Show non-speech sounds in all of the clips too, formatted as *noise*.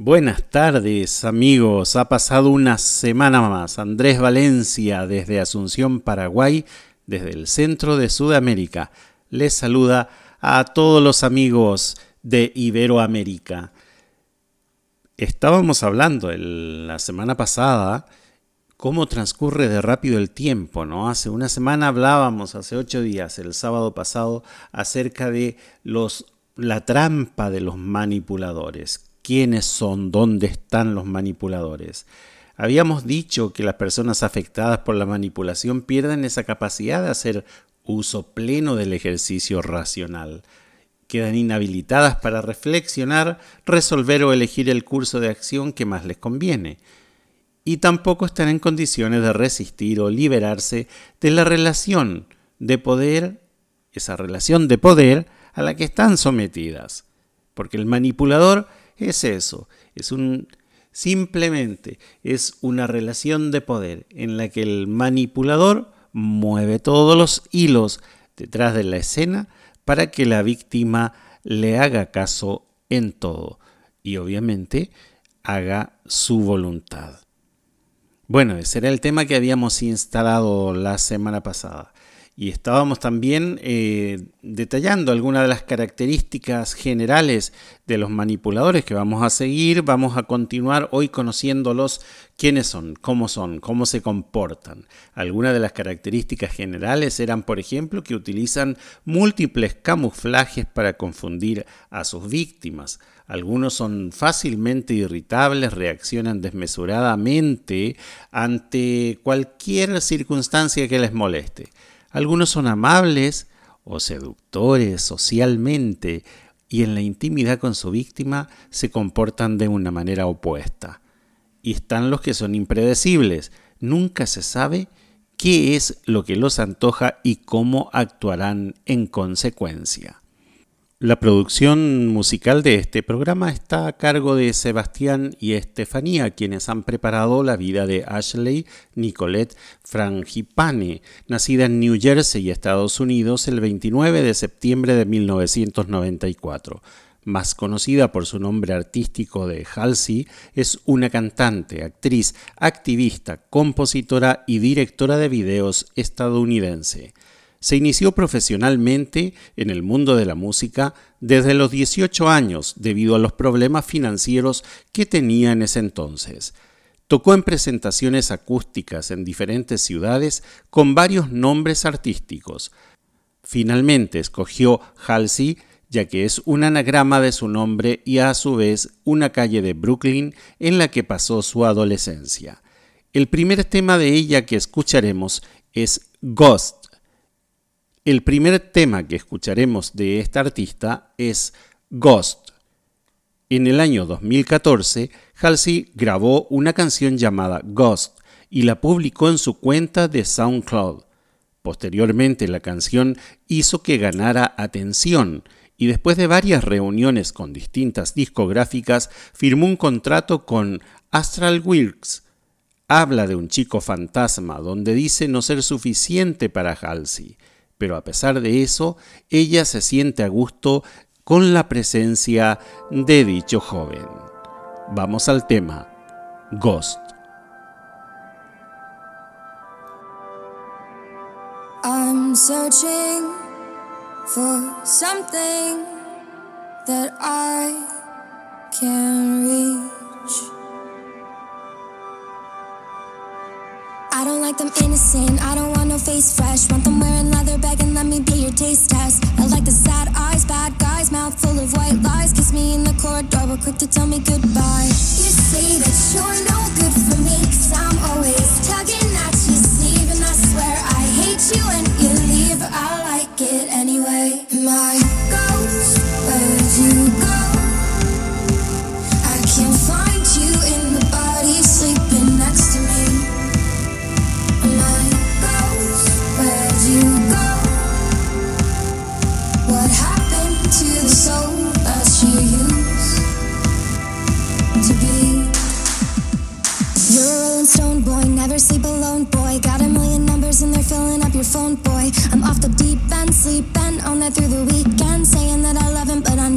Buenas tardes amigos, ha pasado una semana más. Andrés Valencia desde Asunción, Paraguay, desde el centro de Sudamérica. Les saluda a todos los amigos de Iberoamérica. Estábamos hablando la semana pasada cómo transcurre de rápido el tiempo, ¿no? Hace una semana hablábamos, hace ocho días, el sábado pasado, acerca de los, la trampa de los manipuladores. ¿Quiénes son? ¿Dónde están los manipuladores? Habíamos dicho que las personas afectadas por la manipulación pierden esa capacidad de hacer uso pleno del ejercicio racional. Quedan inhabilitadas para reflexionar, resolver o elegir el curso de acción que más les conviene. Y tampoco están en condiciones de resistir o liberarse de la relación de poder, esa relación de poder a la que están sometidas. Porque el manipulador es eso, es un Simplemente es una relación de poder en la que el manipulador mueve todos los hilos detrás de la escena para que la víctima le haga caso en todo y obviamente haga su voluntad. Bueno, ese era el tema que habíamos instalado la semana pasada y estábamos también eh, detallando algunas de las características generales de los manipuladores que vamos a seguir. Vamos a continuar hoy conociéndolos, quiénes son, cómo son, cómo se comportan. Algunas de las características generales eran, por ejemplo, que utilizan múltiples camuflajes para confundir a sus víctimas. Algunos son fácilmente irritables, reaccionan desmesuradamente ante cualquier circunstancia que les moleste. Algunos son amables o seductores socialmente y en la intimidad con su víctima se comportan de una manera opuesta. Y están los que son impredecibles. Nunca se sabe qué es lo que los antoja y cómo actuarán en consecuencia. La producción musical de este programa está a cargo de Sebastián y Estefanía, quienes han preparado la vida de Ashley Nicolette Frangipane, nacida en New Jersey, Estados Unidos, el 29 de septiembre de 1994. Más conocida por su nombre artístico de Halsey, es una cantante, actriz, activista, compositora y directora de videos estadounidense. Se inició profesionalmente en el mundo de la música desde los 18 años debido a los problemas financieros que tenía en ese entonces. Tocó en presentaciones acústicas en diferentes ciudades con varios nombres artísticos. Finalmente escogió Halsey ya que es un anagrama de su nombre y a su vez una calle de Brooklyn en la que pasó su adolescencia. El primer tema de ella que escucharemos es Ghost el primer tema que escucharemos de esta artista es Ghost. En el año 2014, Halsey grabó una canción llamada Ghost y la publicó en su cuenta de SoundCloud. Posteriormente la canción hizo que ganara atención y después de varias reuniones con distintas discográficas firmó un contrato con Astral Works. Habla de un chico fantasma donde dice no ser suficiente para Halsey pero a pesar de eso, ella se siente a gusto con la presencia de dicho joven. Vamos al tema, Ghost. I'm searching for something that I can reach. I don't like them innocent, I don't want no face fresh. Want them wearing leather bag and let me be your taste test. I like the sad eyes, bad guys, mouth full of white lies. Kiss me in the corridor, but quick to tell me goodbye. You say that you're no good for me Cause I'm always tugging at your sleeve. And I swear I hate you when you leave. I like it anyway. My boy, sleep alone boy. Got a million numbers and they're filling up your phone boy. I'm off the deep end, sleeping on that through the weekend. Saying that I love him, but I'm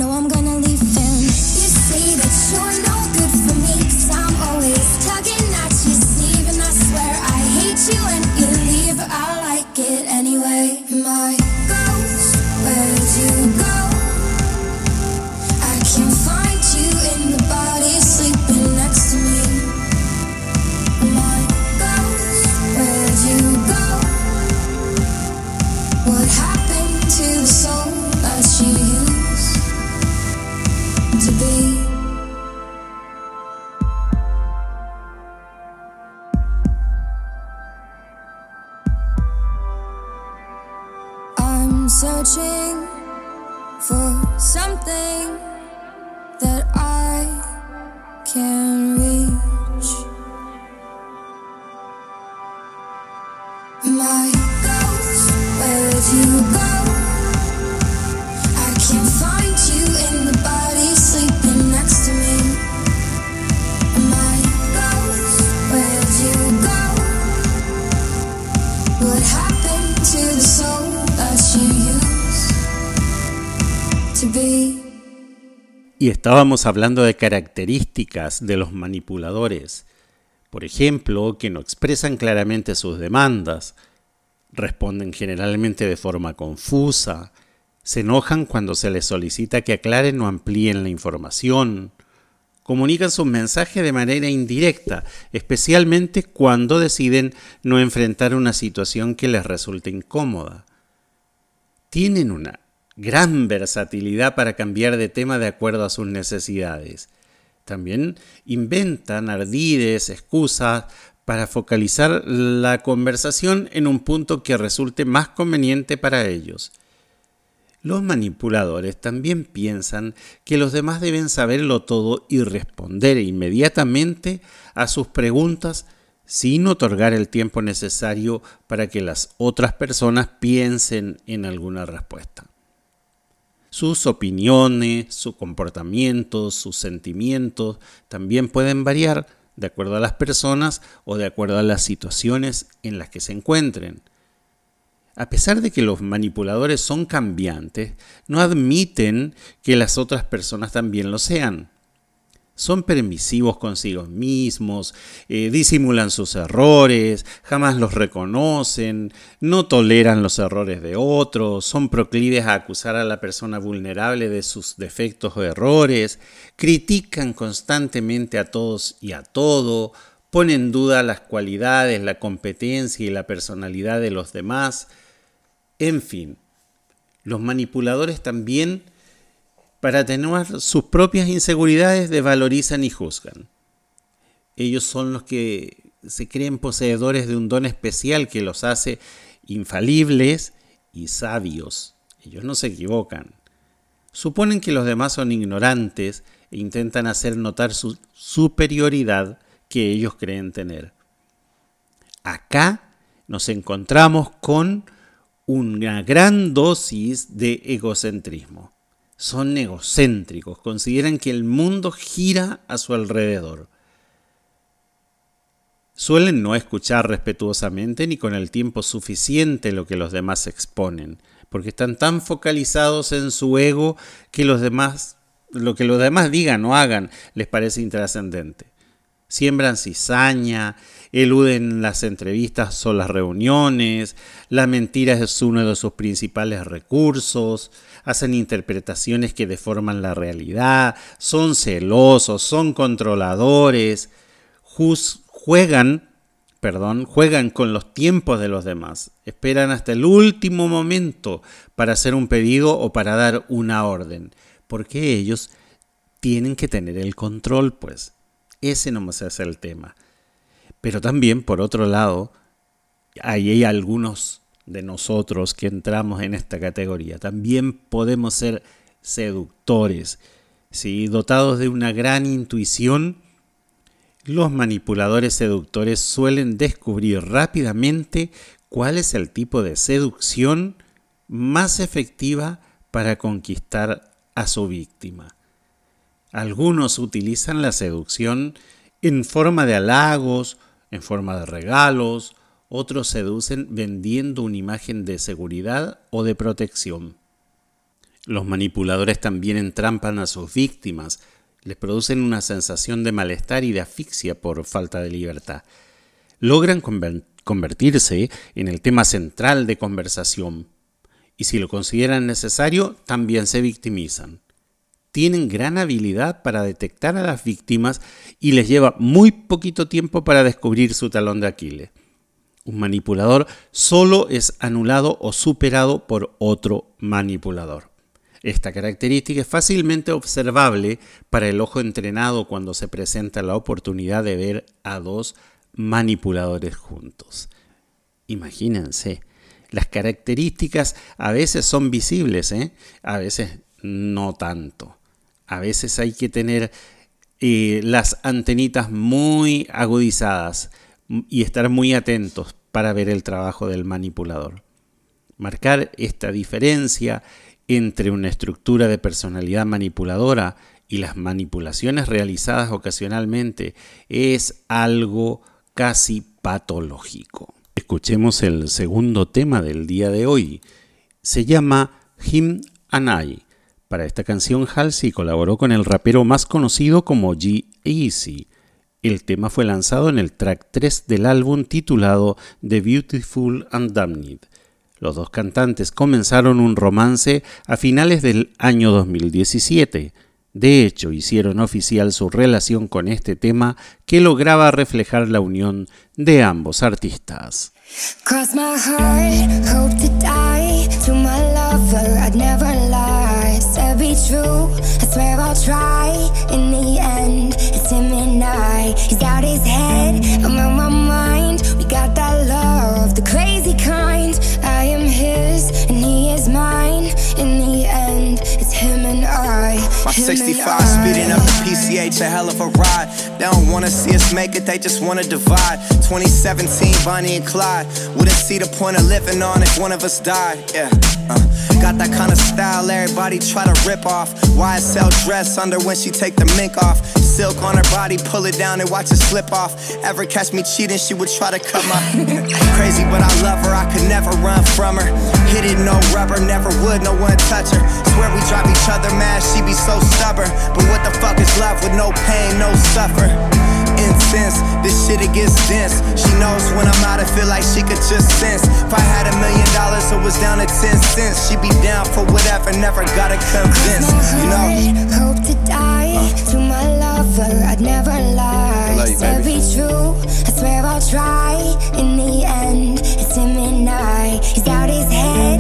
estábamos hablando de características de los manipuladores. Por ejemplo, que no expresan claramente sus demandas, responden generalmente de forma confusa, se enojan cuando se les solicita que aclaren o amplíen la información, comunican sus mensajes de manera indirecta, especialmente cuando deciden no enfrentar una situación que les resulte incómoda. Tienen una gran versatilidad para cambiar de tema de acuerdo a sus necesidades. También inventan ardides, excusas para focalizar la conversación en un punto que resulte más conveniente para ellos. Los manipuladores también piensan que los demás deben saberlo todo y responder inmediatamente a sus preguntas sin otorgar el tiempo necesario para que las otras personas piensen en alguna respuesta. Sus opiniones, su comportamiento, sus sentimientos también pueden variar de acuerdo a las personas o de acuerdo a las situaciones en las que se encuentren. A pesar de que los manipuladores son cambiantes, no admiten que las otras personas también lo sean. Son permisivos consigo mismos, eh, disimulan sus errores, jamás los reconocen, no toleran los errores de otros, son proclives a acusar a la persona vulnerable de sus defectos o errores, critican constantemente a todos y a todo, ponen en duda las cualidades, la competencia y la personalidad de los demás. En fin, los manipuladores también para atenuar sus propias inseguridades, desvalorizan y juzgan. Ellos son los que se creen poseedores de un don especial que los hace infalibles y sabios. Ellos no se equivocan. Suponen que los demás son ignorantes e intentan hacer notar su superioridad que ellos creen tener. Acá nos encontramos con una gran dosis de egocentrismo son egocéntricos, consideran que el mundo gira a su alrededor. Suelen no escuchar respetuosamente ni con el tiempo suficiente lo que los demás exponen, porque están tan focalizados en su ego que los demás, lo que los demás digan o hagan les parece intrascendente. Siembran cizaña, eluden las entrevistas o las reuniones, la mentira es uno de sus principales recursos, hacen interpretaciones que deforman la realidad, son celosos, son controladores, juegan, perdón, juegan con los tiempos de los demás, esperan hasta el último momento para hacer un pedido o para dar una orden, porque ellos tienen que tener el control, pues. Ese no es el tema. Pero también, por otro lado, hay algunos de nosotros que entramos en esta categoría. También podemos ser seductores, ¿sí? dotados de una gran intuición. Los manipuladores seductores suelen descubrir rápidamente cuál es el tipo de seducción más efectiva para conquistar a su víctima. Algunos utilizan la seducción en forma de halagos, en forma de regalos, otros seducen vendiendo una imagen de seguridad o de protección. Los manipuladores también entrampan a sus víctimas, les producen una sensación de malestar y de asfixia por falta de libertad. Logran convertirse en el tema central de conversación y si lo consideran necesario, también se victimizan. Tienen gran habilidad para detectar a las víctimas y les lleva muy poquito tiempo para descubrir su talón de Aquiles. Un manipulador solo es anulado o superado por otro manipulador. Esta característica es fácilmente observable para el ojo entrenado cuando se presenta la oportunidad de ver a dos manipuladores juntos. Imagínense, las características a veces son visibles, ¿eh? a veces no tanto. A veces hay que tener eh, las antenitas muy agudizadas y estar muy atentos para ver el trabajo del manipulador. Marcar esta diferencia entre una estructura de personalidad manipuladora y las manipulaciones realizadas ocasionalmente es algo casi patológico. Escuchemos el segundo tema del día de hoy. Se llama Him and. Para esta canción Halsey colaboró con el rapero más conocido como G-Eazy. El tema fue lanzado en el track 3 del álbum titulado The Beautiful and Damned. Los dos cantantes comenzaron un romance a finales del año 2017. De hecho, hicieron oficial su relación con este tema que lograba reflejar la unión de ambos artistas. He's out his head, I'm on my mind. We got that love, the crazy kind. I am his, and he is mine. In the end, it's him and I. My 65 speeding up the PCH, a hell of a ride. They don't wanna see us make it, they just wanna divide. 2017, Bonnie and Clyde. Wouldn't see the point of living on if one of us died. Yeah. Uh, got that kind of style everybody try to rip off. YSL dress under when she take the mink off. Silk on her body, pull it down and watch it slip off. Ever catch me cheating, she would try to cut my. *laughs* Crazy, but I love her, I could never run from her. Hit it, no rubber, never would, no one touch her. Swear we drive each other mad, she be so stubborn. But what the fuck is love with no pain, no suffer? Incense, this shit it gets dense. She knows when I'm out, I feel like she could just sense. If I had a million dollars, it was down to 10 cents. She'd be down for whatever, never gotta convince, you know? Hope to die uh. to my lover, I'd never lie. Love you, be true, I swear I'll try. In the end, it's him and I. He's out his head,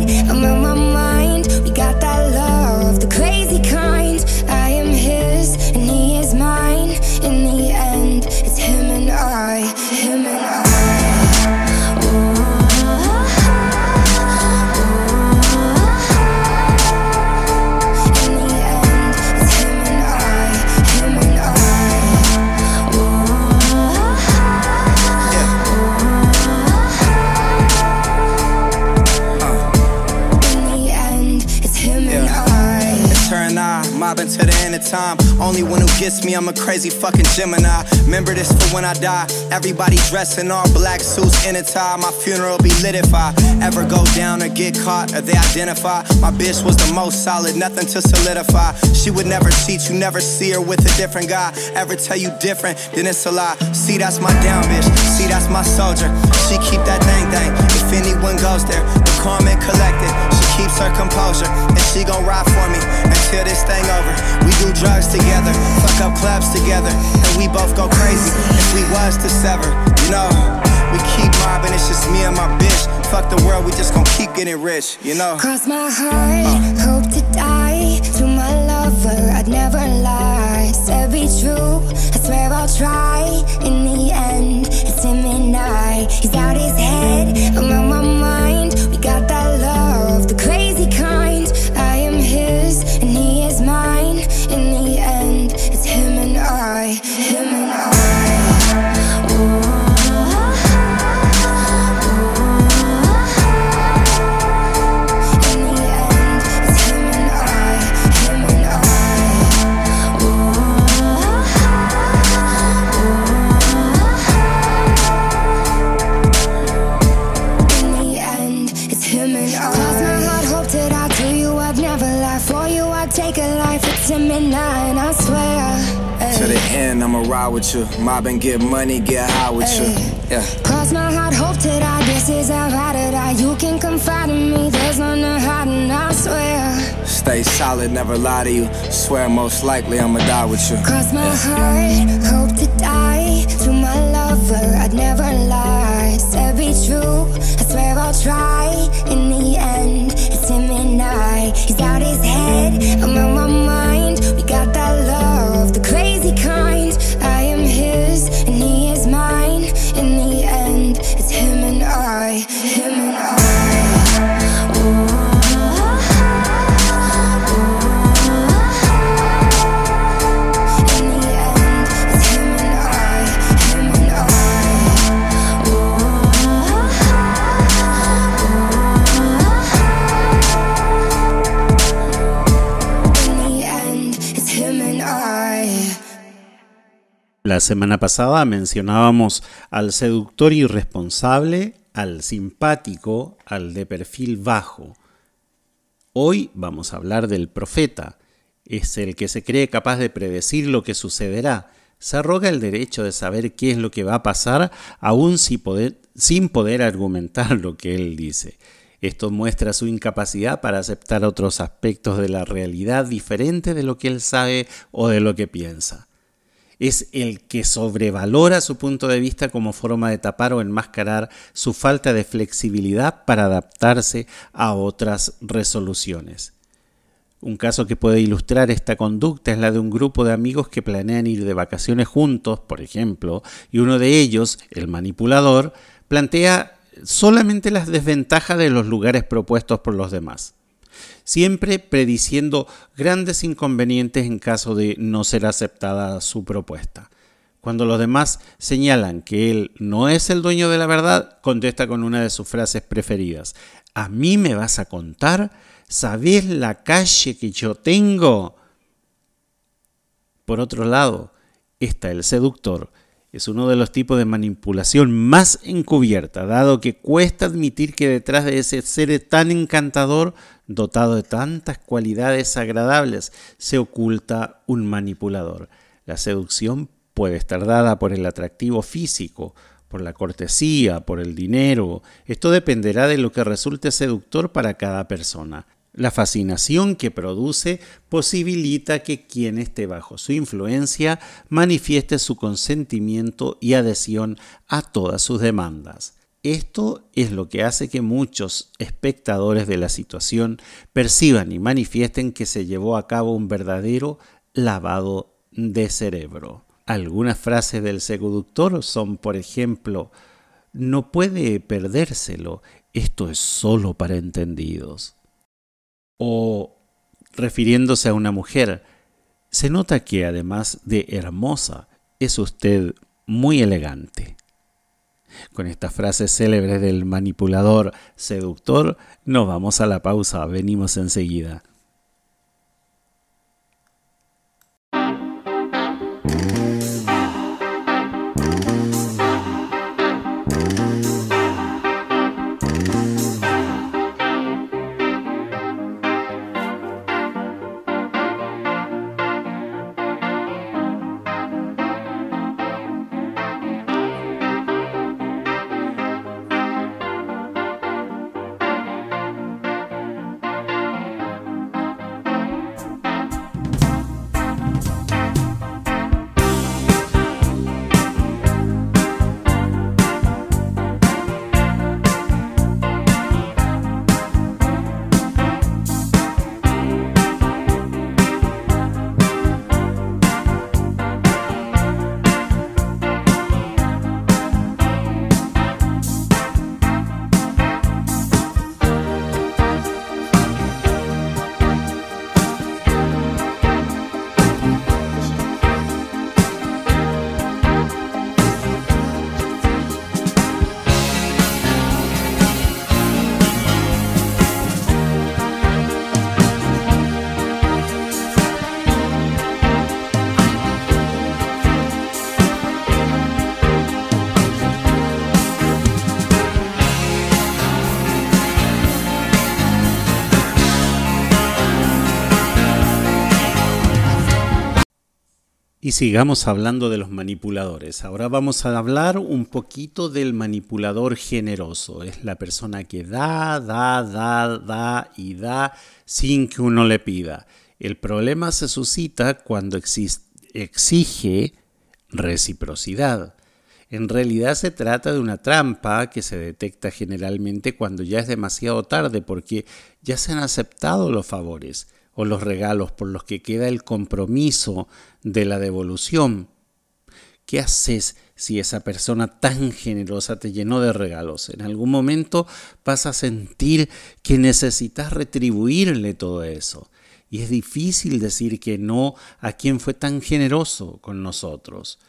time. Only one who gets me, I'm a crazy fucking Gemini. Remember this for when I die. Everybody dressed in all black suits in a tie. My funeral be lit if I ever go down or get caught or they identify. My bitch was the most solid, nothing to solidify. She would never cheat, you never see her with a different guy. Ever tell you different, then it's a lie. See, that's my down bitch. See, that's my soldier. She keep that thing thing. If anyone goes there, the and collected. She keeps her composure, and she gon' ride for me until this thing over. We do drugs together, fuck up clubs together, and we both go crazy if we was to sever. You know, we keep mobbing, it's just me and my bitch. Fuck the world, we just gon' keep getting rich, you know. Cross my heart, hope to die. To my lover, I'd never lie. Said be true, I swear I'll try. In the end, it's him and I. He's out his Mob and get money, get high with you. Yeah. Cross my heart, hope to die. This is a ride or die. You can confide in me. There's none to hide, and I swear. Stay solid, never lie to you. Swear most likely I'ma die with you. Cross my heart, hope to die. To my lover, I'd never lie. Said be true, I swear I'll try. La semana pasada mencionábamos al seductor irresponsable, al simpático, al de perfil bajo. Hoy vamos a hablar del profeta. Es el que se cree capaz de predecir lo que sucederá. Se arroga el derecho de saber qué es lo que va a pasar, aún sin poder, sin poder argumentar lo que él dice. Esto muestra su incapacidad para aceptar otros aspectos de la realidad diferente de lo que él sabe o de lo que piensa es el que sobrevalora su punto de vista como forma de tapar o enmascarar su falta de flexibilidad para adaptarse a otras resoluciones. Un caso que puede ilustrar esta conducta es la de un grupo de amigos que planean ir de vacaciones juntos, por ejemplo, y uno de ellos, el manipulador, plantea solamente las desventajas de los lugares propuestos por los demás siempre prediciendo grandes inconvenientes en caso de no ser aceptada su propuesta. Cuando los demás señalan que él no es el dueño de la verdad, contesta con una de sus frases preferidas. ¿A mí me vas a contar? ¿Sabés la calle que yo tengo? Por otro lado, está el seductor. Es uno de los tipos de manipulación más encubierta, dado que cuesta admitir que detrás de ese ser tan encantador dotado de tantas cualidades agradables, se oculta un manipulador. La seducción puede estar dada por el atractivo físico, por la cortesía, por el dinero. Esto dependerá de lo que resulte seductor para cada persona. La fascinación que produce posibilita que quien esté bajo su influencia manifieste su consentimiento y adhesión a todas sus demandas. Esto es lo que hace que muchos espectadores de la situación perciban y manifiesten que se llevó a cabo un verdadero lavado de cerebro. Algunas frases del seductor son, por ejemplo, no puede perdérselo, esto es solo para entendidos. O, refiriéndose a una mujer, se nota que además de hermosa, es usted muy elegante. Con estas frases célebres del manipulador seductor, nos vamos a la pausa, venimos enseguida. Sigamos hablando de los manipuladores. Ahora vamos a hablar un poquito del manipulador generoso. Es la persona que da, da, da, da y da sin que uno le pida. El problema se suscita cuando exige reciprocidad. En realidad se trata de una trampa que se detecta generalmente cuando ya es demasiado tarde porque ya se han aceptado los favores o los regalos por los que queda el compromiso de la devolución. ¿Qué haces si esa persona tan generosa te llenó de regalos? En algún momento vas a sentir que necesitas retribuirle todo eso. Y es difícil decir que no a quien fue tan generoso con nosotros.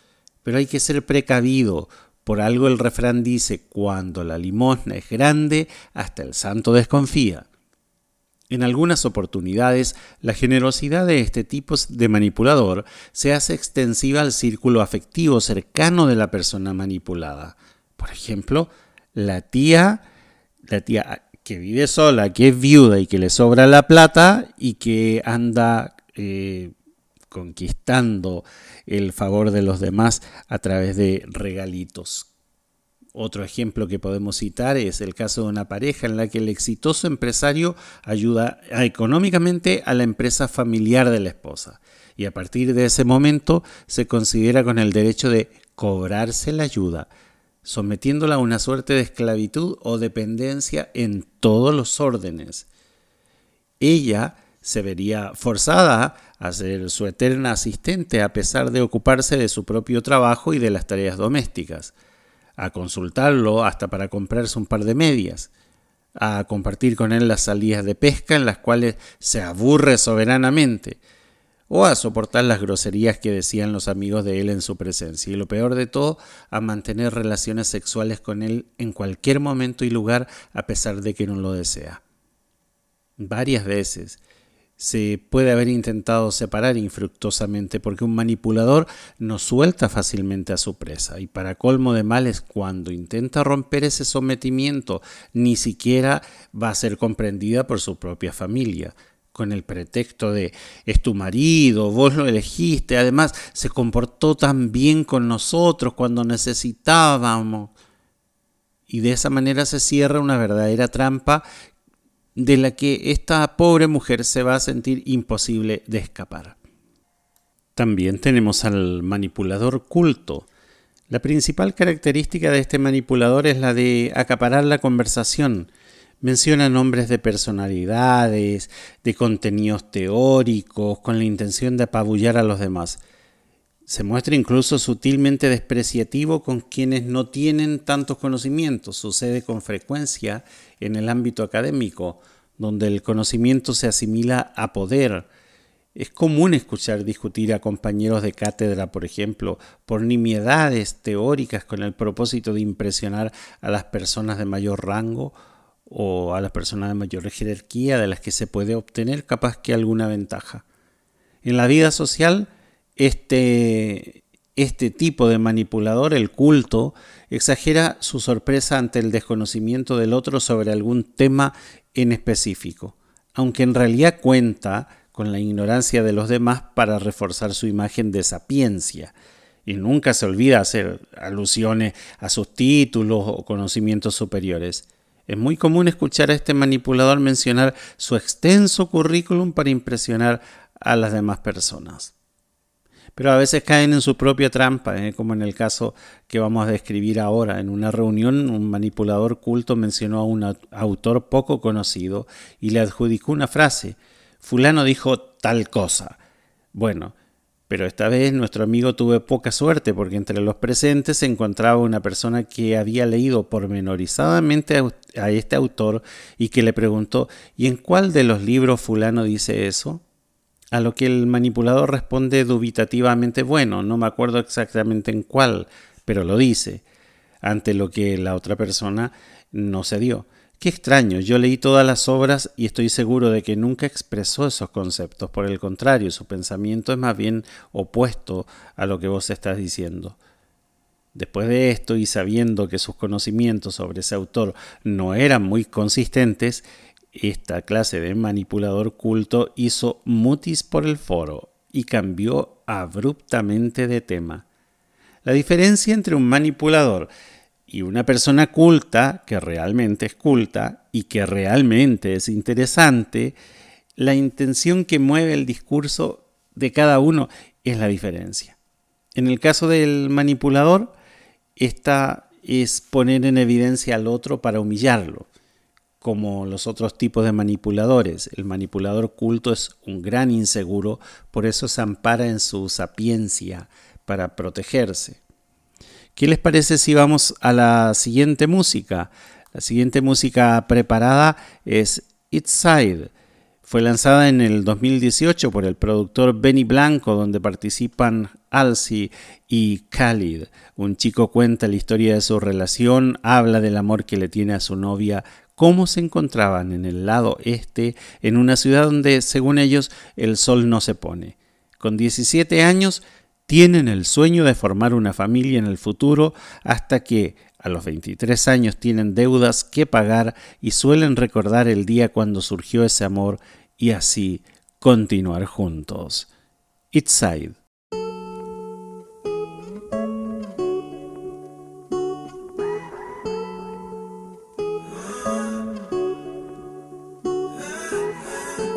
Pero hay que ser precavido. Por algo el refrán dice, cuando la limosna es grande, hasta el santo desconfía. En algunas oportunidades, la generosidad de este tipo de manipulador se hace extensiva al círculo afectivo cercano de la persona manipulada. Por ejemplo, la tía, la tía que vive sola, que es viuda y que le sobra la plata y que anda eh, conquistando el favor de los demás a través de regalitos otro ejemplo que podemos citar es el caso de una pareja en la que el exitoso empresario ayuda económicamente a la empresa familiar de la esposa y a partir de ese momento se considera con el derecho de cobrarse la ayuda, sometiéndola a una suerte de esclavitud o dependencia en todos los órdenes. Ella se vería forzada a ser su eterna asistente a pesar de ocuparse de su propio trabajo y de las tareas domésticas a consultarlo hasta para comprarse un par de medias, a compartir con él las salidas de pesca en las cuales se aburre soberanamente, o a soportar las groserías que decían los amigos de él en su presencia, y lo peor de todo, a mantener relaciones sexuales con él en cualquier momento y lugar a pesar de que no lo desea. Varias veces se puede haber intentado separar infructuosamente porque un manipulador no suelta fácilmente a su presa y para colmo de males cuando intenta romper ese sometimiento ni siquiera va a ser comprendida por su propia familia con el pretexto de es tu marido, vos lo elegiste, además se comportó tan bien con nosotros cuando necesitábamos. Y de esa manera se cierra una verdadera trampa de la que esta pobre mujer se va a sentir imposible de escapar. También tenemos al manipulador culto. La principal característica de este manipulador es la de acaparar la conversación. Menciona nombres de personalidades, de contenidos teóricos, con la intención de apabullar a los demás. Se muestra incluso sutilmente despreciativo con quienes no tienen tantos conocimientos. Sucede con frecuencia en el ámbito académico, donde el conocimiento se asimila a poder. Es común escuchar discutir a compañeros de cátedra, por ejemplo, por nimiedades teóricas con el propósito de impresionar a las personas de mayor rango o a las personas de mayor jerarquía de las que se puede obtener capaz que alguna ventaja. En la vida social, este, este tipo de manipulador, el culto, exagera su sorpresa ante el desconocimiento del otro sobre algún tema en específico, aunque en realidad cuenta con la ignorancia de los demás para reforzar su imagen de sapiencia, y nunca se olvida hacer alusiones a sus títulos o conocimientos superiores. Es muy común escuchar a este manipulador mencionar su extenso currículum para impresionar a las demás personas pero a veces caen en su propia trampa, ¿eh? como en el caso que vamos a describir ahora. En una reunión, un manipulador culto mencionó a un autor poco conocido y le adjudicó una frase. Fulano dijo tal cosa. Bueno, pero esta vez nuestro amigo tuvo poca suerte porque entre los presentes se encontraba una persona que había leído pormenorizadamente a este autor y que le preguntó ¿y en cuál de los libros fulano dice eso? A lo que el manipulador responde dubitativamente, bueno, no me acuerdo exactamente en cuál, pero lo dice, ante lo que la otra persona no se dio. Qué extraño, yo leí todas las obras y estoy seguro de que nunca expresó esos conceptos, por el contrario, su pensamiento es más bien opuesto a lo que vos estás diciendo. Después de esto y sabiendo que sus conocimientos sobre ese autor no eran muy consistentes, esta clase de manipulador culto hizo mutis por el foro y cambió abruptamente de tema. La diferencia entre un manipulador y una persona culta, que realmente es culta y que realmente es interesante, la intención que mueve el discurso de cada uno es la diferencia. En el caso del manipulador, esta es poner en evidencia al otro para humillarlo, como los otros tipos de manipuladores. El manipulador culto es un gran inseguro, por eso se ampara en su sapiencia para protegerse. ¿Qué les parece si vamos a la siguiente música? La siguiente música preparada es It's Side fue lanzada en el 2018 por el productor Benny Blanco, donde participan Alcy y Khalid. Un chico cuenta la historia de su relación, habla del amor que le tiene a su novia, cómo se encontraban en el lado este, en una ciudad donde, según ellos, el sol no se pone. Con 17 años, tienen el sueño de formar una familia en el futuro hasta que a los 23 años tienen deudas que pagar y suelen recordar el día cuando surgió ese amor y así continuar juntos. It's Side.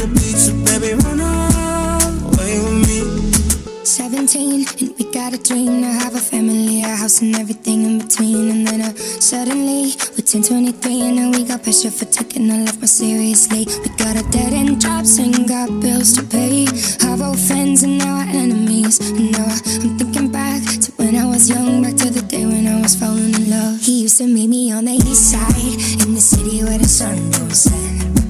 So baby, run away with me. 17 and we got a dream to have a family, a house and everything in between. And then uh, suddenly we're 10, 23 and now we got pressure for taking our life more seriously. We got a dead end jobs and got bills to pay. Have old friends and now our enemies. And now I'm thinking back to when I was young, back to the day when I was falling in love. He used to meet me on the east side in the city where the sun don't set.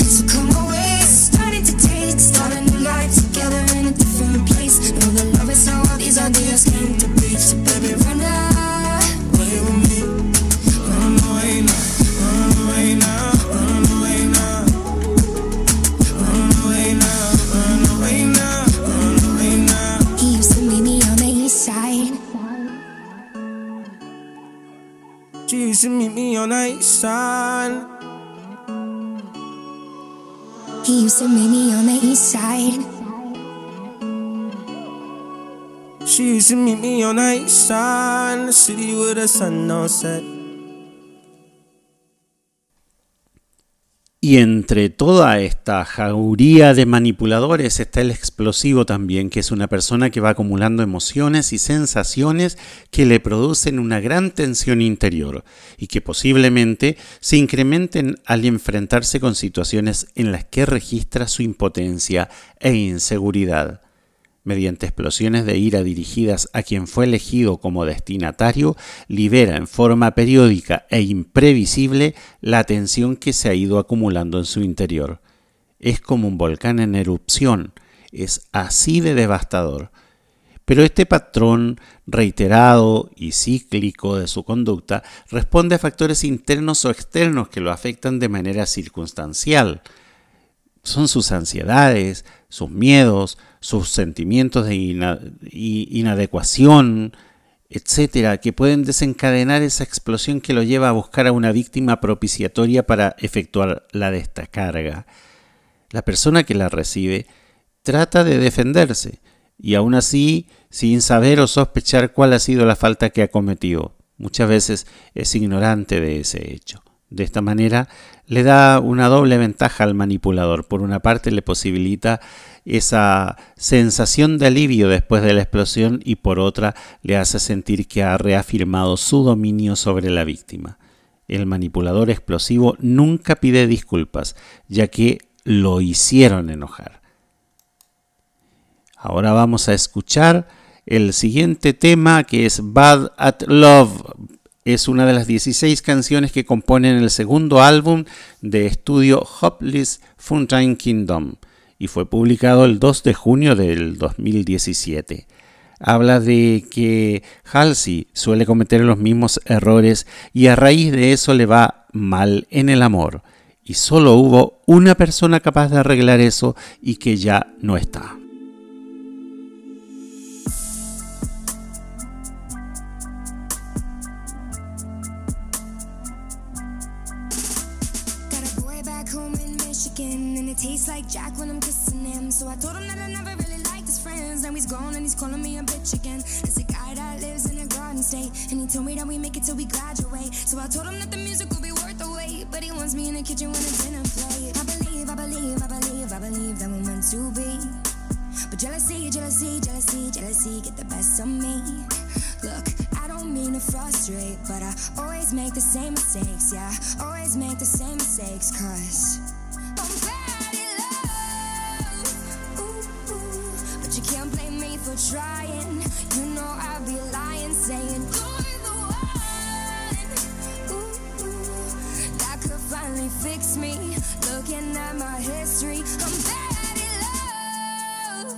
She used to meet me on the east side. He used to meet me on the east side. Y entre toda esta jauría de manipuladores está el explosivo también, que es una persona que va acumulando emociones y sensaciones que le producen una gran tensión interior y que posiblemente se incrementen al enfrentarse con situaciones en las que registra su impotencia e inseguridad mediante explosiones de ira dirigidas a quien fue elegido como destinatario, libera en forma periódica e imprevisible la tensión que se ha ido acumulando en su interior. Es como un volcán en erupción, es así de devastador. Pero este patrón reiterado y cíclico de su conducta responde a factores internos o externos que lo afectan de manera circunstancial. Son sus ansiedades, sus miedos, sus sentimientos de inadecuación, etcétera, que pueden desencadenar esa explosión que lo lleva a buscar a una víctima propiciatoria para efectuar la descarga. La persona que la recibe trata de defenderse y aún así sin saber o sospechar cuál ha sido la falta que ha cometido. Muchas veces es ignorante de ese hecho. De esta manera le da una doble ventaja al manipulador. Por una parte le posibilita esa sensación de alivio después de la explosión y por otra le hace sentir que ha reafirmado su dominio sobre la víctima. El manipulador explosivo nunca pide disculpas, ya que lo hicieron enojar. Ahora vamos a escuchar el siguiente tema que es Bad at Love es una de las 16 canciones que componen el segundo álbum de estudio Hopeless Fountain Kingdom y fue publicado el 2 de junio del 2017. Habla de que Halsey suele cometer los mismos errores y a raíz de eso le va mal en el amor. Y solo hubo una persona capaz de arreglar eso y que ya no está. Told me that we make it till we graduate. So I told him that the music will be worth the wait. But he wants me in the kitchen when the dinner plate. I believe, I believe, I believe, I believe that we're meant to be. But jealousy, jealousy, jealousy, jealousy get the best of me. Look, I don't mean to frustrate, but I always make the same mistakes, yeah. Always make the same mistakes, cause I'm bad in love. Ooh, ooh. But you can't blame me for trying. You know I'd be lying, saying fix me. Looking at my history, I'm bad in love.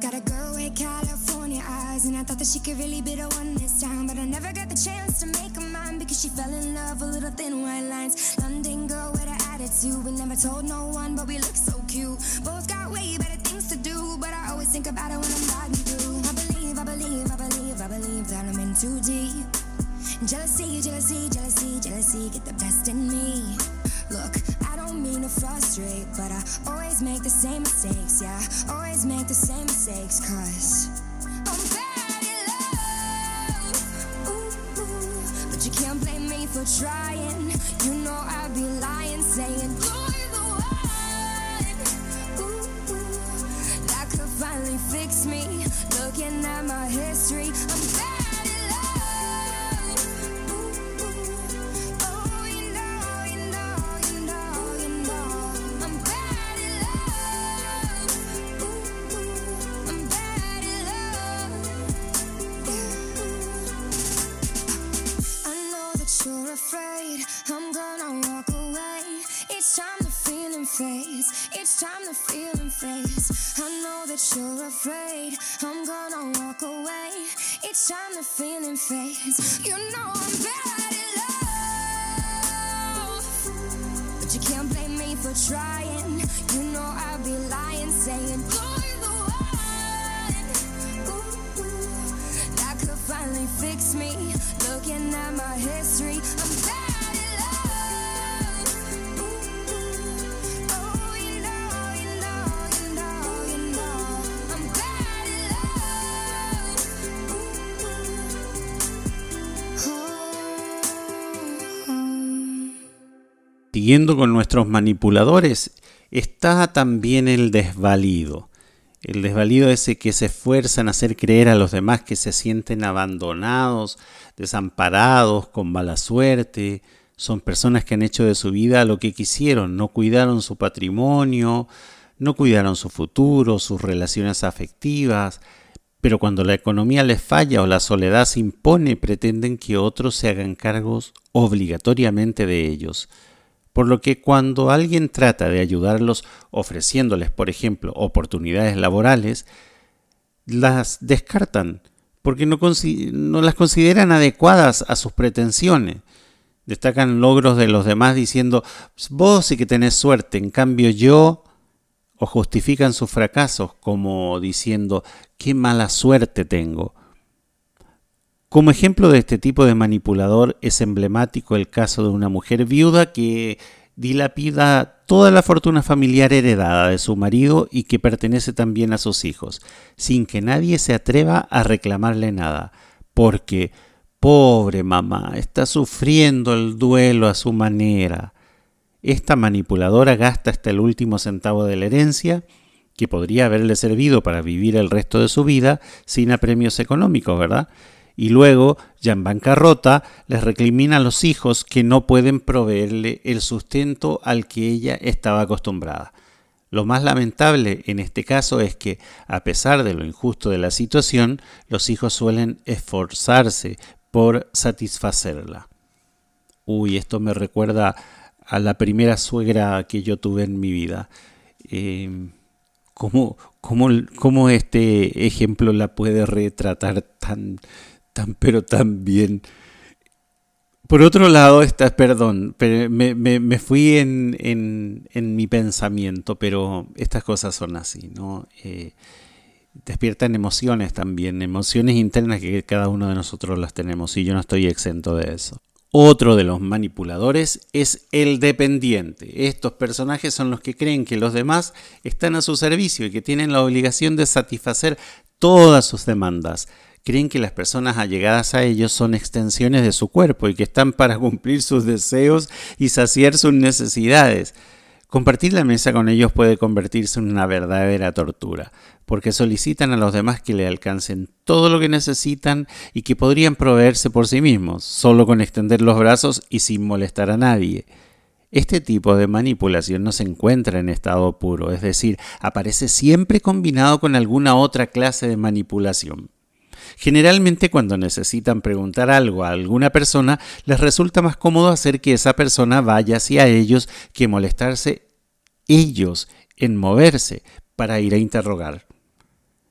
Got a girl with California eyes, and I thought that she could really be the one this time, but I never got the chance to make her mine because she fell in love with little thin white lines. London girl with an attitude, we never told no one, but we look so cute. Both got way better things to do, but I always think about it when I'm riding through. I believe, I believe, I believe, I believe that I'm in too deep. Jealousy, jealousy, jealousy, jealousy, get the best in me. Mean to frustrate, but I always make the same mistakes, yeah. Always make the same mistakes, cause I'm bad in love. Ooh, ooh, but you can't blame me for trying. You know I'd be lying, saying you're the one. Ooh, ooh, that could finally fix me. Looking at my history, I'm each time the feeling fades. I know that you're afraid I'm gonna walk away. It's time the feeling fades, you know I'm bad in love. But you can't blame me for trying. You know I'd be lying, saying you're the one. That could finally fix me. Looking at my history, I'm bad Siguiendo con nuestros manipuladores, está también el desvalido. El desvalido ese que se esfuerzan a hacer creer a los demás que se sienten abandonados, desamparados, con mala suerte. Son personas que han hecho de su vida lo que quisieron, no cuidaron su patrimonio, no cuidaron su futuro, sus relaciones afectivas, pero cuando la economía les falla o la soledad se impone, pretenden que otros se hagan cargos obligatoriamente de ellos. Por lo que cuando alguien trata de ayudarlos ofreciéndoles, por ejemplo, oportunidades laborales, las descartan porque no, las consideran adecuadas a sus pretensiones. Destacan logros de los demás diciendo, vos sí que tenés suerte, en cambio yo, o justifican sus fracasos como diciendo, qué mala suerte tengo. Como ejemplo de este tipo de manipulador es emblemático el caso de una mujer viuda que dilapida toda la fortuna familiar heredada de su marido y que pertenece también a sus hijos, sin que nadie se atreva a reclamarle nada, porque, pobre mamá, está sufriendo el duelo a su manera. Esta manipuladora gasta hasta el último centavo de la herencia, que podría haberle servido para vivir el resto de su vida sin apremios económicos, ¿verdad? Y luego, ya en bancarrota, les recrimina a los hijos que no pueden proveerle el sustento al que ella estaba acostumbrada. Lo más lamentable en este caso es que, a pesar de lo injusto de la situación, los hijos suelen esforzarse por satisfacerla. Uy, esto me recuerda a la primera suegra que yo tuve en mi vida. Eh, ¿cómo, cómo, este ejemplo la puede retratar tan, pero tan bien? Por otro lado, está, perdón, me, me, fui en, en, mi pensamiento, pero estas cosas son así, ¿no? Eh, despiertan emociones también, emociones internas que cada uno de nosotros las tenemos y yo no estoy exento de eso. Otro de los manipuladores es el dependiente. Estos personajes son los que creen que los demás están a su servicio y que tienen la obligación de satisfacer todas sus demandas. Creen que las personas allegadas a ellos son extensiones de su cuerpo y que están para *laughs* cumplir sus deseos y saciar sus necesidades. Compartir la mesa con ellos puede convertirse en una verdadera tortura, porque solicitan a los demás que le alcancen todo lo que necesitan y que podrían proveerse por sí mismos, solo con extender los brazos y sin molestar a nadie. Este tipo de manipulación no se encuentra en estado puro, es decir, aparece siempre combinado con alguna otra clase de manipulación. Generalmente cuando necesitan preguntar algo a alguna persona, les resulta más cómodo hacer que esa persona vaya hacia ellos que molestarse ellos en moverse para ir a interrogar.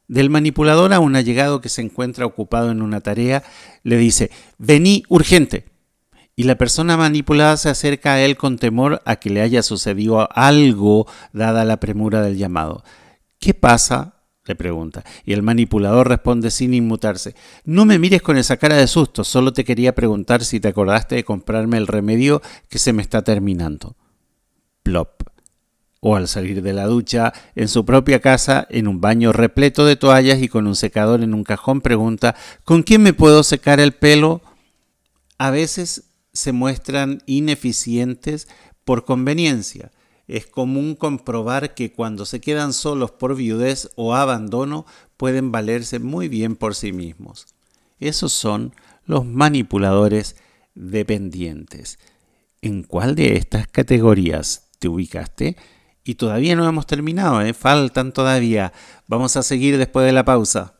Del manipulador a un allegado que se encuentra ocupado en una tarea, le dice, vení urgente. Y la persona manipulada se acerca a él con temor a que le haya sucedido algo dada la premura del llamado. ¿Qué pasa? Le pregunta. Y el manipulador responde sin inmutarse. No me mires con esa cara de susto, solo te quería preguntar si te acordaste de comprarme el remedio que se me está terminando. Plop. O al salir de la ducha, en su propia casa, en un baño repleto de toallas y con un secador en un cajón, pregunta ¿Con quién me puedo secar el pelo? A veces se muestran ineficientes por conveniencia es común comprobar que cuando se quedan solos por viudez o abandono pueden valerse muy bien por sí mismos. Esos son los manipuladores dependientes. ¿En cuál de estas categorías te ubicaste? Y todavía no hemos terminado, ¿eh? faltan todavía. Vamos a seguir después de la pausa.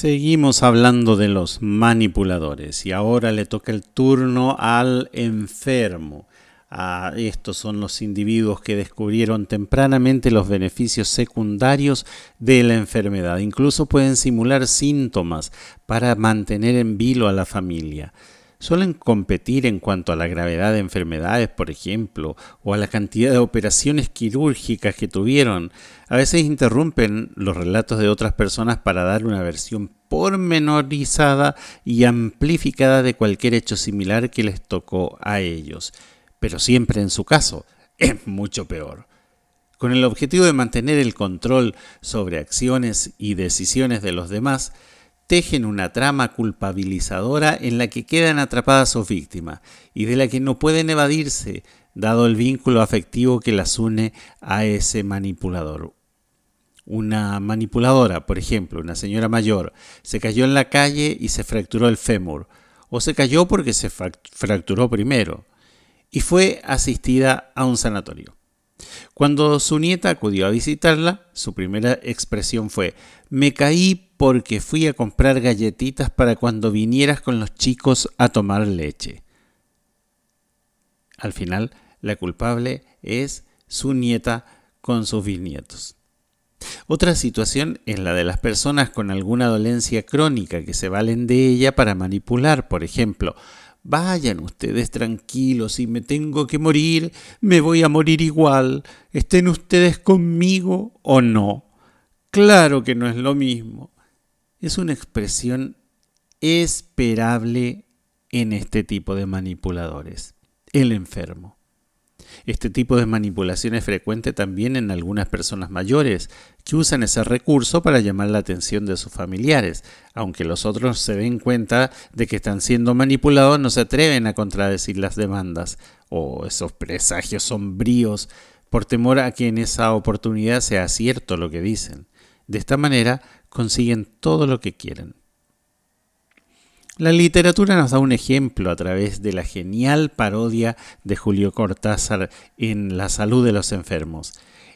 Seguimos hablando de los manipuladores y ahora le toca el turno al enfermo, Ah, estos son los individuos que descubrieron tempranamente los beneficios secundarios de la enfermedad. Incluso pueden simular síntomas para mantener en vilo a la familia. Suelen competir en cuanto a la gravedad de enfermedades, por ejemplo, o a la cantidad de operaciones quirúrgicas que tuvieron. A veces interrumpen los relatos de otras personas para dar una versión pormenorizada y amplificada de cualquier hecho similar que les tocó a ellos pero siempre en su caso *laughs* es mucho peor. Con el objetivo de mantener el control sobre acciones y decisiones de los demás, tejen una trama culpabilizadora en la que quedan atrapadas sus víctimas y de la que no pueden evadirse, dado el vínculo afectivo que las une a ese manipulador. Una manipuladora, por ejemplo, una señora mayor, se cayó en la calle y se fracturó el fémur, o se cayó porque se fracturó primero y fue asistida a un sanatorio. Cuando su nieta acudió a visitarla, su primera expresión fue, me caí porque fui a comprar galletitas para cuando vinieras con los chicos a tomar leche. Al final, la culpable es su nieta con sus bisnietos. Otra situación es la de las personas con alguna dolencia crónica que se valen de ella para manipular, por ejemplo, Vayan ustedes tranquilos, si me tengo que morir, me voy a morir igual, estén ustedes conmigo o no. Claro que no es lo mismo. Es una expresión esperable en este tipo de manipuladores. El enfermo. Este tipo de manipulación es frecuente también en algunas personas mayores, que usan ese recurso para llamar la atención de sus familiares. Aunque los otros se den cuenta de que están siendo manipulados, no se atreven a contradecir las demandas o esos presagios sombríos por temor a que en esa oportunidad sea cierto lo que dicen. De esta manera consiguen todo lo que quieren. La literatura nos da un ejemplo a través de la genial parodia de Julio Cortázar en La salud de los enfermos,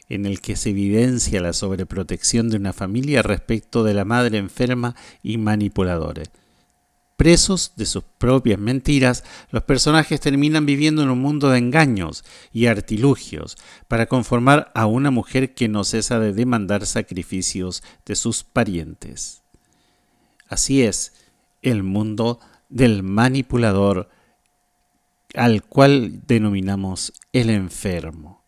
en el que se evidencia la sobreprotección de una familia respecto de la madre enferma y manipuladora. Presos de sus propias mentiras, los personajes terminan viviendo en un mundo de engaños y artilugios para conformar a una mujer que no cesa de demandar sacrificios de sus parientes. Así es, el mundo del manipulador al cual denominamos el enfermo.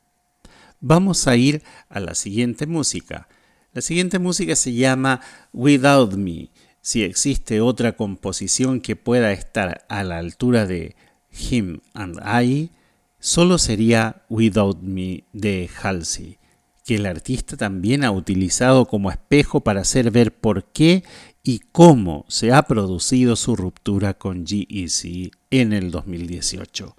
Vamos a ir a la siguiente música. La siguiente música se llama Without Me. Si existe otra composición que pueda estar a la altura de Him and I, solo sería Without Me de Halsey, que el artista también ha utilizado como espejo para hacer ver por qué y cómo se ha producido su ruptura con GEC en el 2018.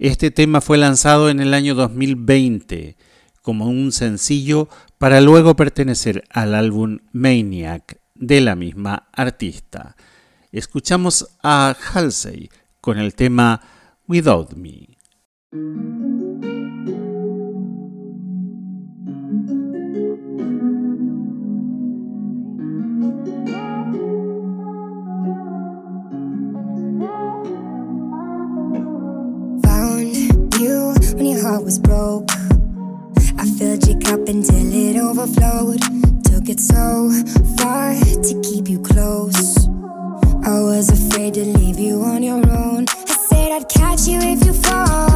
Este tema fue lanzado en el año 2020 como un sencillo para luego pertenecer al álbum Maniac de la misma artista. Escuchamos a Halsey con el tema Without Me. Was broke. I filled your cup until it overflowed. Took it so far to keep you close. I was afraid to leave you on your own. I said I'd catch you if you fall.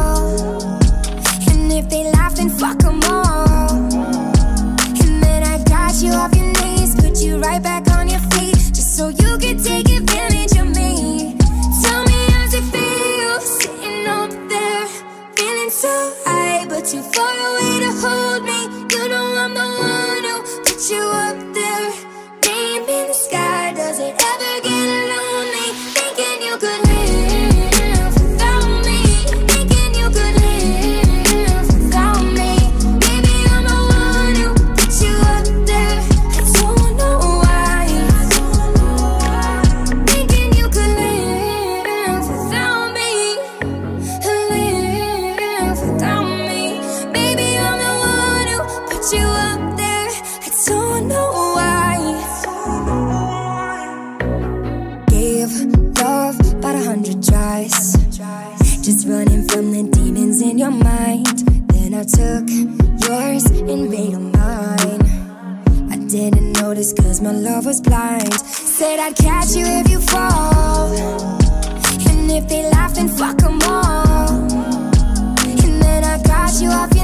You off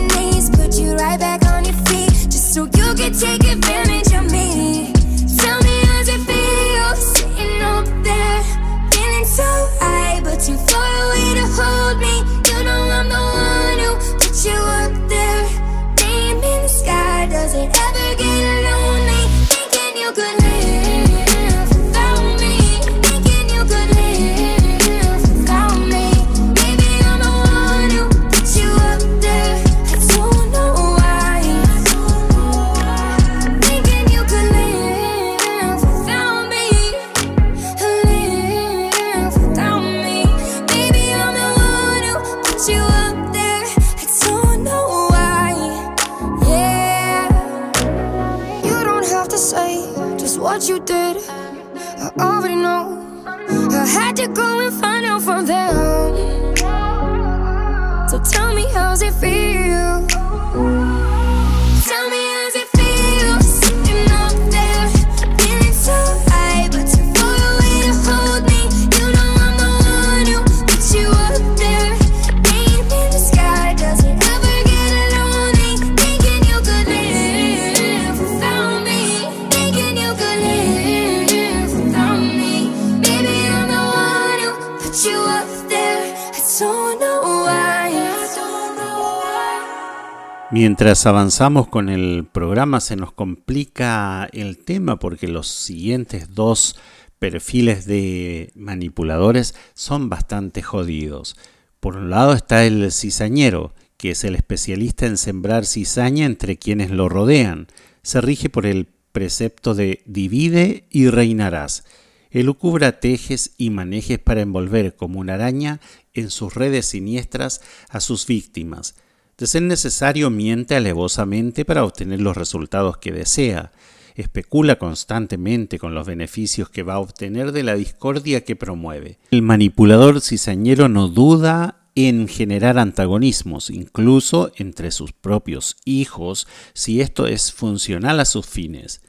Mientras avanzamos con el programa se nos complica el tema porque los siguientes dos perfiles de manipuladores son bastante jodidos. Por un lado está el cizañero, que es el especialista en sembrar cizaña entre quienes lo rodean. Se rige por el precepto de divide y reinarás. Elucubra tejes y manejes para envolver como una araña en sus redes siniestras a sus víctimas. De ser necesario, miente alevosamente para obtener los resultados que desea. Especula constantemente con los beneficios que va a obtener de la discordia que promueve. El manipulador cizañero no duda en generar antagonismos, incluso entre sus propios hijos, si esto es funcional a sus fines.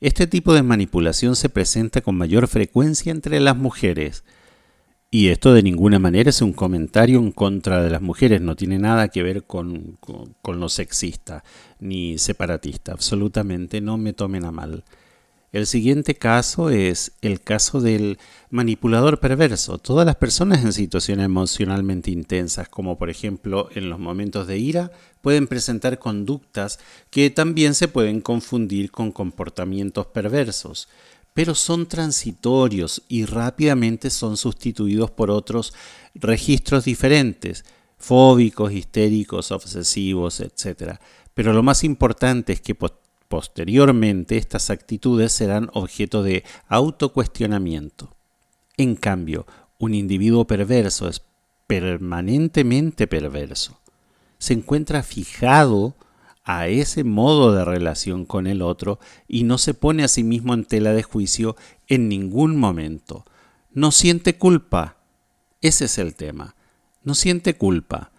Este tipo de manipulación se presenta con mayor frecuencia entre las mujeres. Y esto de ninguna manera es un comentario en contra de las mujeres, no tiene nada que ver con, con, lo sexista ni separatista, absolutamente no me tomen a mal. El siguiente caso es el caso del manipulador perverso. Todas las personas en situaciones emocionalmente intensas, como por ejemplo en los momentos de ira, pueden presentar conductas que también se pueden confundir con comportamientos perversos pero son transitorios y rápidamente son sustituidos por otros registros diferentes, fóbicos, histéricos, obsesivos, etc. Pero lo más importante es que posteriormente estas actitudes serán objeto de autocuestionamiento. En cambio, un individuo perverso es permanentemente perverso. Se encuentra fijado a ese modo de relación con el otro y no se pone a sí mismo en tela de juicio en ningún momento. No siente culpa. Ese es el tema. No siente culpa.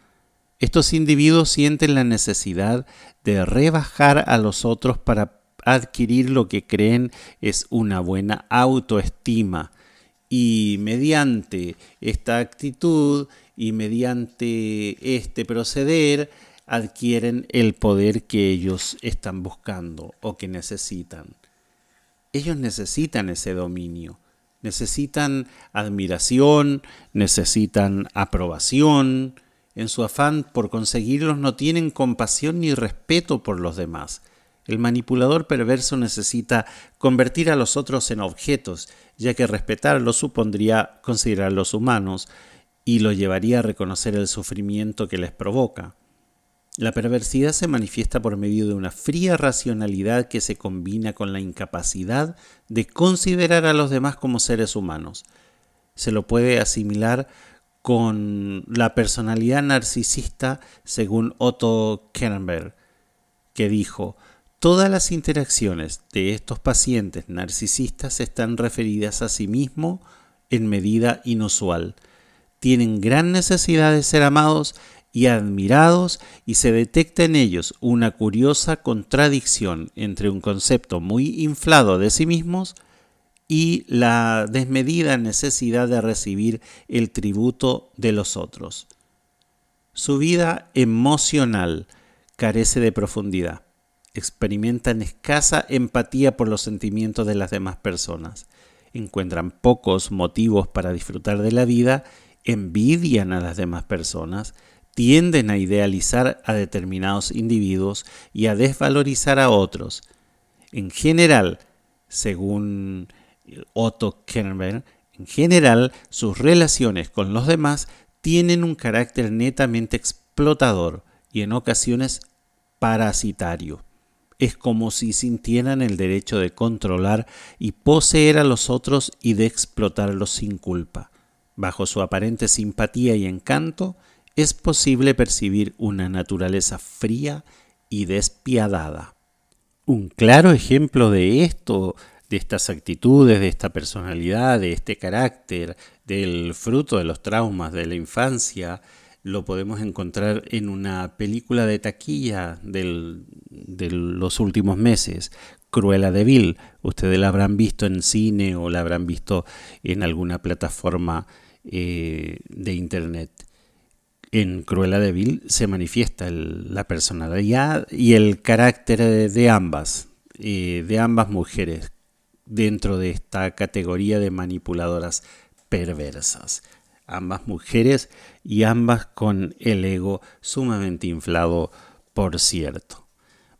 Estos individuos sienten la necesidad de rebajar a los otros para adquirir lo que creen es una buena autoestima. Y mediante esta actitud y mediante este proceder, adquieren el poder que ellos están buscando o que necesitan. Ellos necesitan ese dominio, necesitan admiración, necesitan aprobación. En su afán por conseguirlos no tienen compasión ni respeto por los demás. El manipulador perverso necesita convertir a los otros en objetos, ya que respetarlos supondría considerarlos humanos y lo llevaría a reconocer el sufrimiento que les provoca. La perversidad se manifiesta por medio de una fría racionalidad que se combina con la incapacidad de considerar a los demás como seres humanos. Se lo puede asimilar con la personalidad narcisista según Otto Kernberg, que dijo, todas las interacciones de estos pacientes narcisistas están referidas a sí mismo en medida inusual. Tienen gran necesidad de ser amados y admirados y se detecta en ellos una curiosa contradicción entre un concepto muy inflado de sí mismos y la desmedida necesidad de recibir el tributo de los otros. Su vida emocional carece de profundidad. Experimentan escasa empatía por los sentimientos de las demás personas. Encuentran pocos motivos para disfrutar de la vida, envidian a las demás personas, tienden a idealizar a determinados individuos y a desvalorizar a otros. En general, según Otto Kernberg, en general sus relaciones con los demás tienen un carácter netamente explotador y en ocasiones parasitario. Es como si sintieran el derecho de controlar y poseer a los otros y de explotarlos sin culpa. Bajo su aparente simpatía y encanto, es posible percibir una naturaleza fría y despiadada. Un claro ejemplo de esto, de estas actitudes, de esta personalidad, de este carácter, del fruto de los traumas de la infancia, lo podemos encontrar en una película de taquilla de los últimos meses, Cruella de Vil. Ustedes la habrán visto en cine o la habrán visto en alguna plataforma eh, de internet. En Cruella de Vil se manifiesta la personalidad y el carácter de ambas, eh, de ambas mujeres, dentro de esta categoría de manipuladoras perversas ambas mujeres y ambas con el ego sumamente inflado, por cierto.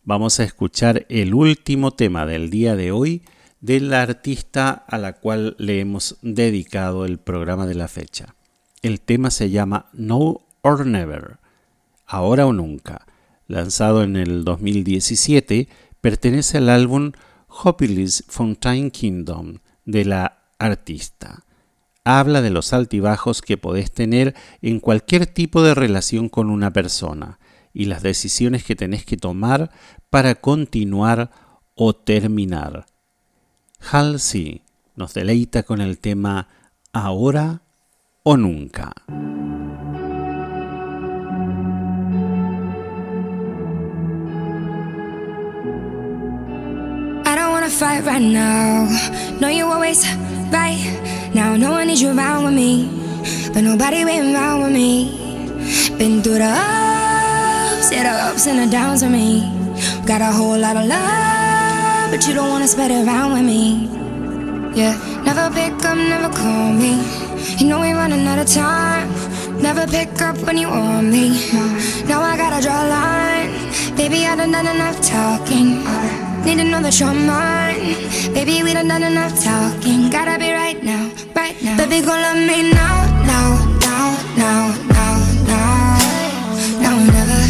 Vamos a escuchar el último tema del día de hoy de la artista a la cual le hemos dedicado el programa de la fecha. El tema se llama No or Never, ahora o nunca. Lanzado en el 2017, pertenece al álbum Hopeless Fountain Kingdom de la artista habla de los altibajos que podés tener en cualquier tipo de relación con una persona y las decisiones que tenés que tomar para continuar o terminar. Halsey nos deleita con el tema Ahora o Nunca. Fight right now. No, you always right. Now no one needs you around with me, but nobody been around with me. Been through the ups, yeah, the ups and the downs with me. Got a whole lot of love, but you don't wanna spread it around with me. Yeah, never pick up, never call me. You know we running out of time. Never pick up when you want me. Now I gotta draw a line. Baby, I done done enough talking. Need to know that you're mine. Baby, we done done enough talking. Gotta be right now, right now. Baby, go love me now, now, now, now, now, now. Now never.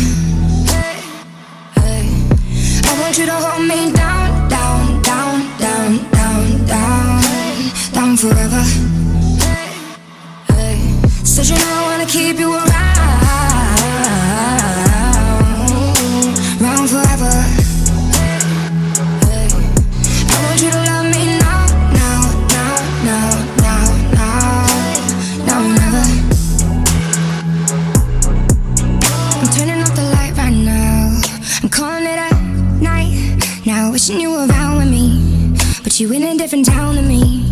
I want you to hold me down, down, down, down, down, down, down forever. Said you know I wanna keep you around. Wishing you were around with me. But you in a different town than me.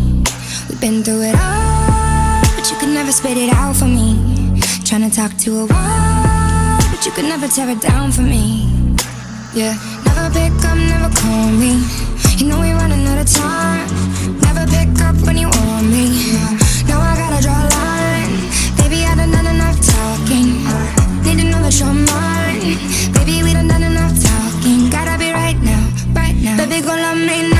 We've been through it all, but you could never spit it out for me. Trying to talk to a wall, but you could never tear it down for me. Yeah, never pick up, never call me. You know running out of time. Never pick up when you want me. Now I gotta draw a line. Baby, I done done enough talking. Need to know that you're mine. Now. Baby, go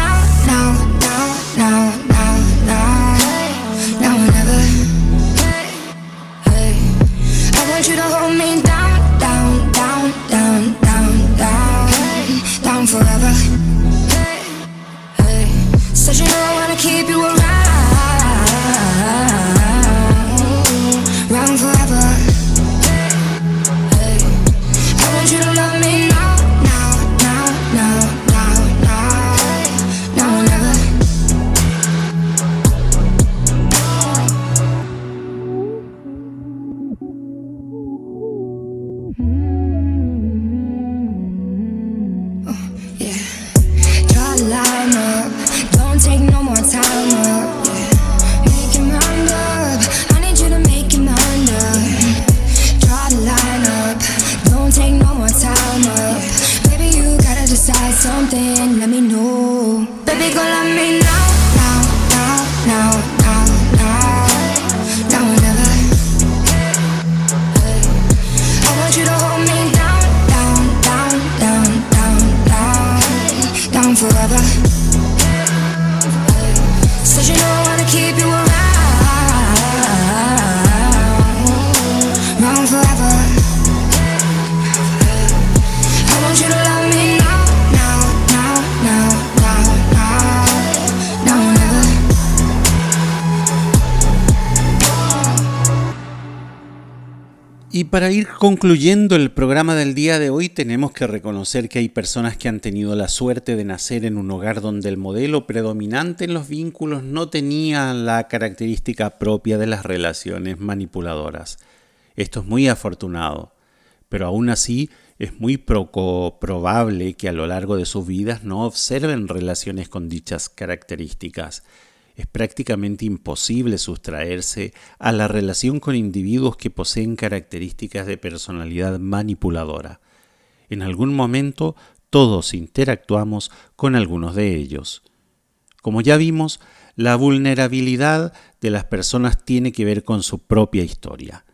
concluyendo el programa del día de hoy, tenemos que reconocer que hay personas que han tenido la suerte de nacer en un hogar donde el modelo predominante en los vínculos no tenía la característica propia de las relaciones manipuladoras. Esto es muy afortunado, pero aún así es muy probable que a lo largo de sus vidas no observen relaciones con dichas características es prácticamente imposible sustraerse a la relación con individuos que poseen características de personalidad manipuladora. En algún momento todos interactuamos con algunos de ellos. Como ya vimos, la vulnerabilidad de las personas tiene que ver con su propia historia.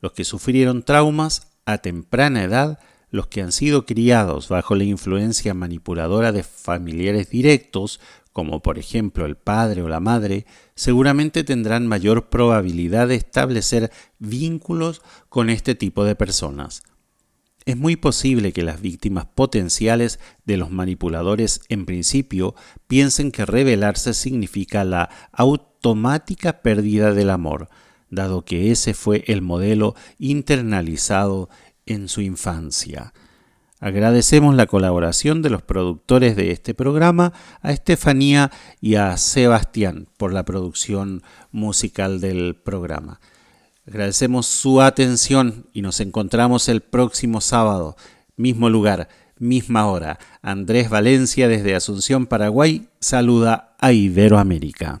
Los que sufrieron traumas a temprana edad, los que han sido criados bajo la influencia manipuladora de familiares directos, como por ejemplo el padre o la madre, seguramente tendrán mayor probabilidad de establecer vínculos con este tipo de personas. Es muy posible que las víctimas potenciales de los manipuladores en principio piensen que rebelarse significa la automática pérdida del amor, dado que ese fue el modelo internalizado en su infancia. Agradecemos la colaboración de los productores de este programa, a Estefanía y a Sebastián por la producción musical del programa. Agradecemos su atención y nos encontramos el próximo sábado, mismo lugar, misma hora. Andrés Valencia desde Asunción, Paraguay, saluda a Iberoamérica.